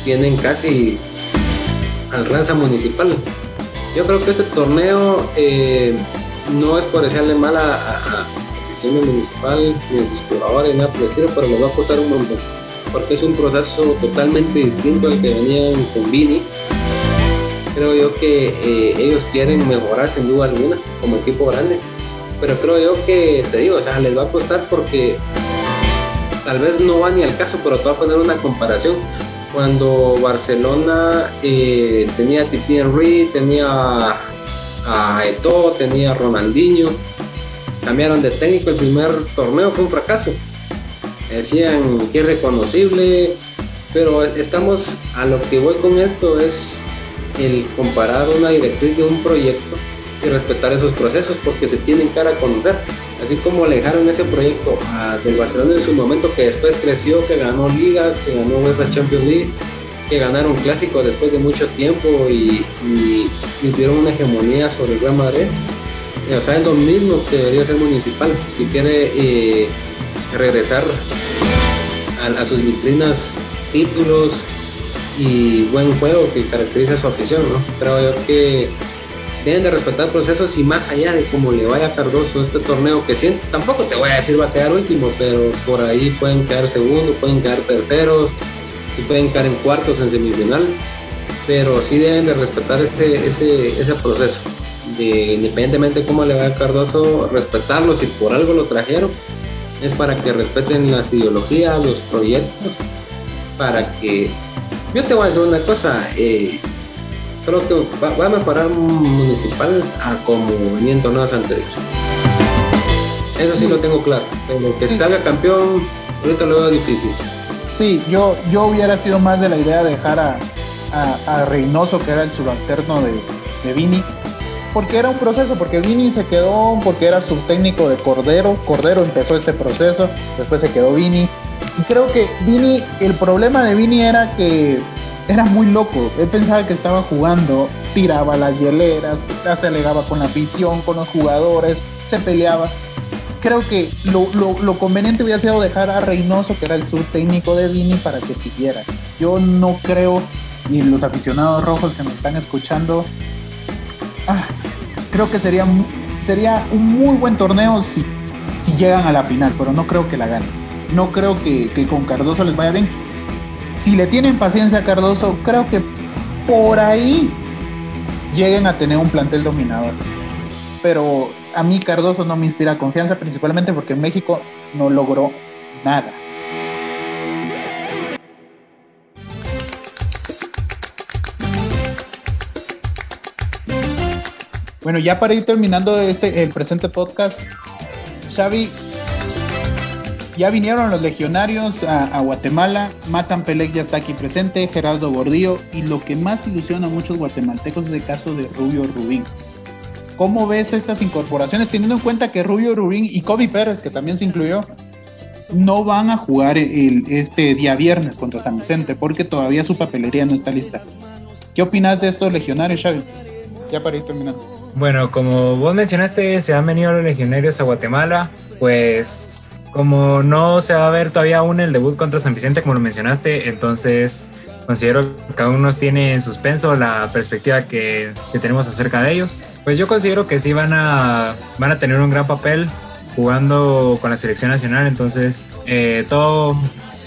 tienen casi al ranza municipal. Yo creo que este torneo eh, no es por decirle mal a, la a municipal ni a sus jugadores, nada por el estilo, pero les va a costar un montón. Porque es un proceso totalmente distinto al que venían con Vini. Creo yo que eh, ellos quieren mejorar sin duda alguna como equipo grande. Pero creo yo que, te digo, o sea, les va a costar porque tal vez no va ni al caso, pero te voy a poner una comparación cuando Barcelona eh, tenía a Titi Henry, tenía a Eto, tenía a Ronaldinho, cambiaron de técnico, el primer torneo fue un fracaso. Decían que es reconocible, pero estamos a lo que voy con esto es el comparar una directriz de un proyecto y respetar esos procesos porque se tienen cara a conocer. Así como le dejaron ese proyecto a, del Barcelona en su momento, que después creció, que ganó ligas, que ganó UEFA Champions League, que ganaron clásicos después de mucho tiempo y, y, tuvieron una hegemonía sobre el Real Madrid. O sea, es lo mismo que debería ser municipal. Si quiere eh, regresar a, sus vitrinas, títulos y buen juego que caracteriza su afición, ¿no? Creo yo que deben de respetar procesos y más allá de cómo le vaya a Cardoso este torneo, que sí, tampoco te voy a decir va a quedar último, pero por ahí pueden quedar segundo, pueden quedar terceros, y pueden quedar en cuartos en semifinal, pero sí deben de respetar ese, ese, ese proceso, de, independientemente de cómo le vaya a Cardoso, respetarlo, si por algo lo trajeron, es para que respeten las ideologías, los proyectos, para que... Yo te voy a decir una cosa, eh, creo que va, a mejorar municipal a como venía en torneos anteriores. Eso sí, lo tengo claro. Pero que salga campeón, ahorita lo veo difícil. Sí, yo, yo hubiera sido más de la idea de dejar a, a, Reynoso, que era el subalterno de, de Vini, porque era un proceso, porque Vini se quedó, porque era subtécnico de Cordero, Cordero empezó este proceso, después se quedó Vini, y creo que Vini, el problema de Vini era que era muy loco. Él pensaba que estaba jugando, tiraba las hieleras, se alegaba con la afición, con los jugadores, se peleaba. Creo que lo, conveniente hubiera sido dejar a Reynoso, que era el subtécnico de Vini, para que siguiera. Yo no creo, y los aficionados rojos que me están escuchando, creo que sería, sería un muy buen torneo si, si llegan a la final, pero no creo que la ganen. No creo que, con Cardoso les vaya bien si le tienen paciencia a Cardoso, creo que por ahí lleguen a tener un plantel dominador. Pero a mí Cardoso no me inspira confianza, principalmente porque México no logró nada. Bueno, ya para ir terminando este el presente podcast, Xavi, ya vinieron los legionarios a, Guatemala, Matan Pelec ya está aquí presente, Gerardo Gordillo, y lo que más ilusiona a muchos guatemaltecos es el caso de Rubio Rubín. ¿Cómo ves estas incorporaciones, teniendo en cuenta que Rubio Rubín y Kobe Pérez, que también se incluyó, no van a jugar el, este día viernes contra San Vicente porque todavía su papelería no está lista? ¿Qué opinas de estos legionarios, Xavi? Ya para ir terminando. Bueno, como vos mencionaste, se han venido los legionarios a Guatemala, pues como no se va a ver todavía aún el debut contra San Vicente, como lo mencionaste, entonces considero que cada uno tiene en suspenso la perspectiva que, tenemos acerca de ellos. Pues yo considero que sí van a, van a tener un gran papel jugando con la selección nacional, entonces eh, todo,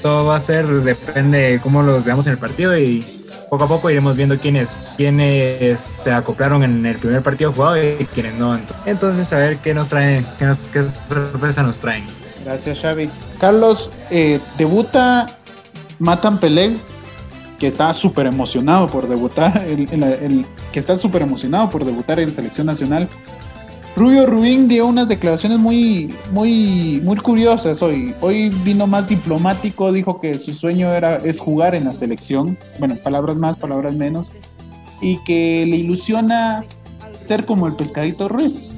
todo va a ser, depende de cómo los veamos en el partido y, poco a poco iremos viendo quiénes, quiénes se acoplaron en el primer partido jugado y quiénes no. Entonces, a ver qué nos traen, qué, sorpresa nos traen. Gracias, Xavi. Carlos, eh, debuta Matan Peleg, que está súper emocionado por debutar, el, que está súper emocionado por debutar en selección nacional. Rubio Rubín dio unas declaraciones muy, muy, muy curiosas hoy. Hoy vino más diplomático, dijo que su sueño era, es jugar en la selección. Bueno, palabras más, palabras menos. Y que le ilusiona ser como el pescadito Ruiz.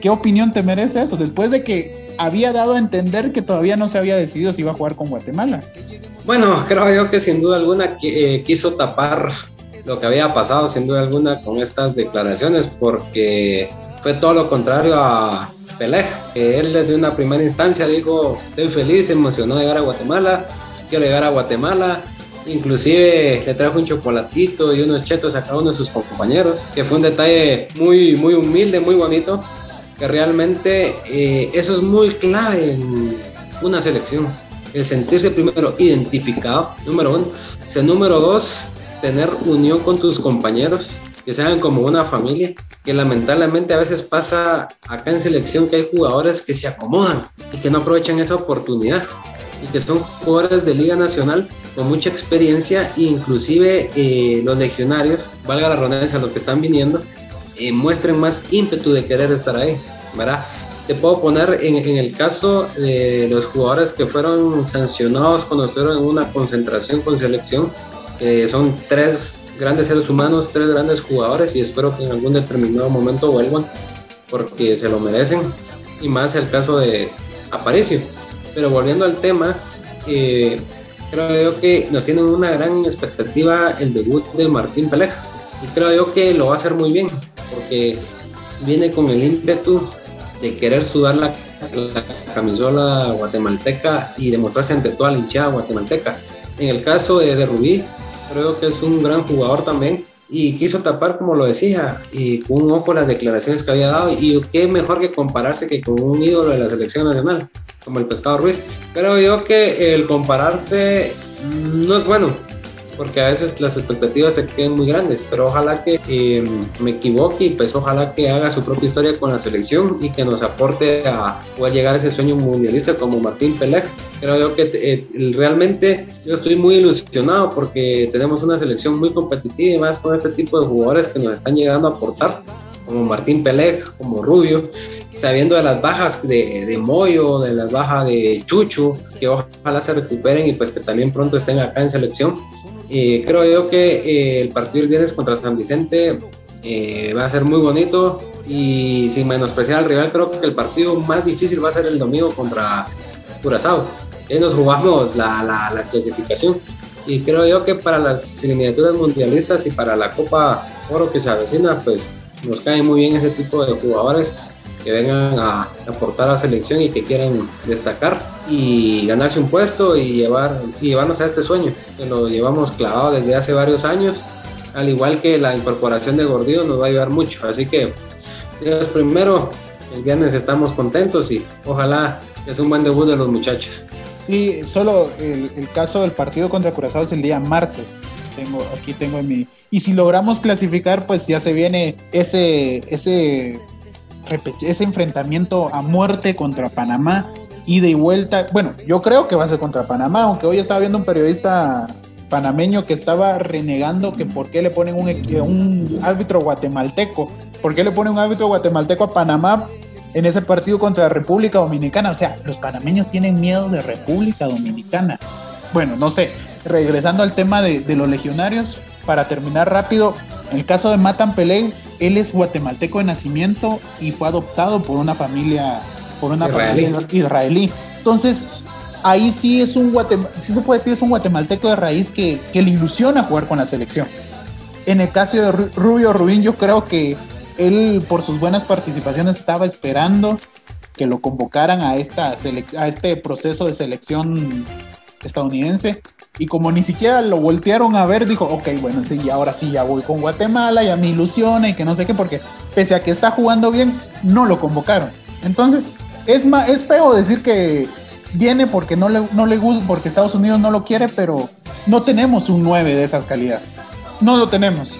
¿Qué opinión te merece eso? Después de que había dado a entender que todavía no se había decidido si iba a jugar con Guatemala. Bueno, creo yo que sin duda alguna eh, quiso tapar lo que había pasado, sin duda alguna, con estas declaraciones, porque fue todo lo contrario a Pelej. Él desde una primera instancia dijo, estoy feliz, emocionó llegar a Guatemala, quiero llegar a Guatemala. Inclusive le trajo un chocolatito y unos chetos a cada uno de sus compañeros, que fue un detalle muy, muy humilde, muy bonito, que realmente eh, eso es muy clave en una selección. El sentirse primero identificado, número uno. O número dos, tener unión con tus compañeros, que sean como una familia, que lamentablemente a veces pasa acá en selección que hay jugadores que se acomodan y que no aprovechan esa oportunidad y que son jugadores de Liga Nacional con mucha experiencia e inclusive eh, los legionarios, valga la redundancia a los que están viniendo, eh, muestren más ímpetu de querer estar ahí, ¿verdad? Te puedo poner en, en, el caso de los jugadores que fueron sancionados cuando estuvieron en una concentración con selección, eh, son tres grandes seres humanos, tres grandes jugadores y espero que en algún determinado momento vuelvan porque se lo merecen y más el caso de Aparicio. Pero volviendo al tema, eh, creo yo que nos tienen una gran expectativa el debut de Martín Peleja y creo yo que lo va a hacer muy bien porque viene con el ímpetu de querer sudar la, camisola guatemalteca y demostrarse ante toda la hinchada guatemalteca. En el caso de, de Rubí, creo que es un gran jugador también y quiso tapar, como lo decía, y con un ojo las declaraciones que había dado. Y qué mejor que compararse que con un ídolo de la selección nacional, como el Pescado Ruiz. Creo yo que el compararse no es bueno, porque a veces las expectativas te quedan muy grandes, pero ojalá que eh, me equivoque y pues ojalá que haga su propia historia con la selección y que nos aporte a poder llegar a ese sueño mundialista como Martín Pelej. Creo yo que eh, realmente yo estoy muy ilusionado porque tenemos una selección muy competitiva y más con este tipo de jugadores que nos están llegando a aportar como Martín Pelej, como Rubio, sabiendo de las bajas de, de Moyo, de las bajas de Chucho, que ojalá se recuperen y pues que también pronto estén acá en selección. Eh, creo yo que eh, el partido el viernes contra San Vicente eh, va a ser muy bonito y sin menospreciar al rival, creo que el partido más difícil va a ser el domingo contra Curazao. Ahí nos jugamos la, la, la clasificación y creo yo que para las eliminatorias mundialistas y para la Copa Oro que se avecina, pues nos cae muy bien ese tipo de jugadores que vengan a aportar a la selección y que quieran destacar y ganarse un puesto y, llevar, y llevarnos a este sueño, que lo llevamos clavado desde hace varios años, al igual que la incorporación de Gordillo nos va a ayudar mucho. Así que, Dios primero, el viernes estamos contentos y ojalá es un buen debut de los muchachos. Sí, solo el, el caso del partido contra Curazao es el día martes. Tengo, aquí tengo en mi... Y si logramos clasificar, pues ya se viene ese, ese ese enfrentamiento a muerte contra Panamá, ida y vuelta. Bueno, yo creo que va a ser contra Panamá, aunque hoy estaba viendo un periodista panameño que estaba renegando que por qué le ponen un, árbitro guatemalteco, por qué le ponen un árbitro guatemalteco a Panamá en ese partido contra República Dominicana. O sea, los panameños tienen miedo de República Dominicana. Bueno, no sé, regresando al tema de los legionarios, para terminar rápido, en el caso de Matan Pelé, él es guatemalteco de nacimiento y fue adoptado por una familia, por una israelí. familia israelí. Entonces, ahí sí es un sí se puede decir es un guatemalteco de raíz que, que le ilusiona jugar con la selección. En el caso de Rubio Rubín, yo creo que él, por sus buenas participaciones, estaba esperando que lo convocaran a, esta a este proceso de selección estadounidense y como ni siquiera lo voltearon a ver, dijo, ok, bueno, sí, ahora sí, ya voy con Guatemala, ya me ilusiona y que no sé qué, porque pese a que está jugando bien, no lo convocaron. Entonces, es, es feo decir que viene porque no le, no le gusta, porque Estados Unidos no lo quiere, pero no tenemos un 9 de esa calidad. No lo tenemos.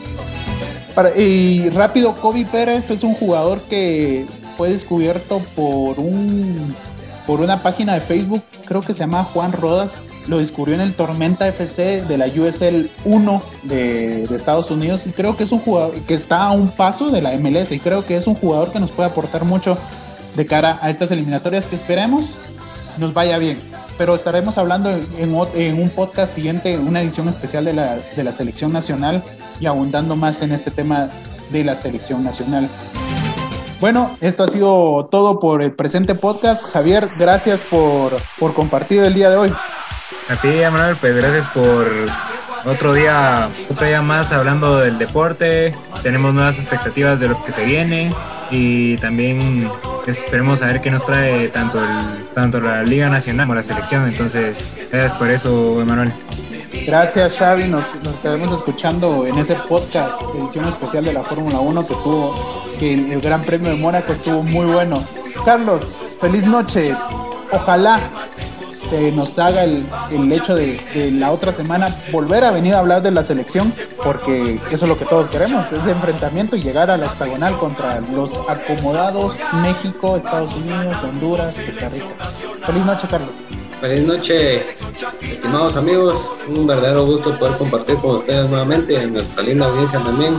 y rápido, Kobe Pérez es un jugador que fue descubierto por un por una página de Facebook, creo que se llama Juan Rodas, lo descubrió en el Tormenta FC de la USL 1 de, Estados Unidos y creo que es un jugador que está a un paso de la MLS y creo que es un jugador que nos puede aportar mucho de cara a estas eliminatorias que esperemos nos vaya bien. Pero estaremos hablando en, en un podcast siguiente, una edición especial de la, de la selección nacional y abundando más en este tema de la selección nacional. Bueno, esto ha sido todo por el presente podcast. Javier, gracias por, por compartir el día de hoy. A ti, Manuel, pues gracias por otro día, otro día más hablando del deporte. Tenemos nuevas expectativas de lo que se viene y también esperemos a ver qué nos trae tanto, el, tanto la Liga Nacional como la selección. Entonces, gracias por eso, Emanuel. Gracias, Xavi. Nos, nos estaremos escuchando en ese podcast, edición especial de la Fórmula 1 que estuvo, que el, Gran Premio de Mónaco estuvo muy bueno. Carlos, feliz noche. Ojalá se nos haga el, el hecho de, de, la otra semana volver a venir a hablar de la selección, porque eso es lo que todos queremos, ese enfrentamiento y llegar a la octagonal contra los acomodados México, Estados Unidos, Honduras, Costa Rica. Feliz noche, Carlos. Feliz noche, estimados amigos. Un verdadero gusto poder compartir con ustedes nuevamente en nuestra linda audiencia también.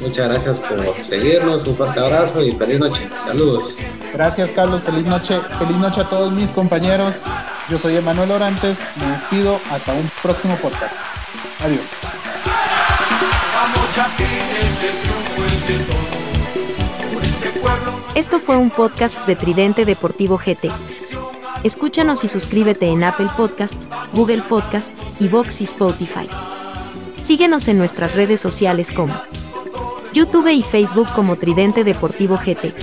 Muchas gracias por seguirnos, un fuerte abrazo y feliz noche. Saludos. Gracias Carlos, feliz noche, feliz noche a todos mis compañeros. Yo soy Emanuel Orantes, me despido hasta un próximo podcast. Adiós. Esto fue un podcast de Tridente Deportivo GT. Escúchanos y suscríbete en Apple Podcasts, Google Podcasts, Vox y Spotify. Síguenos en nuestras redes sociales como YouTube y Facebook como Tridente Deportivo GT.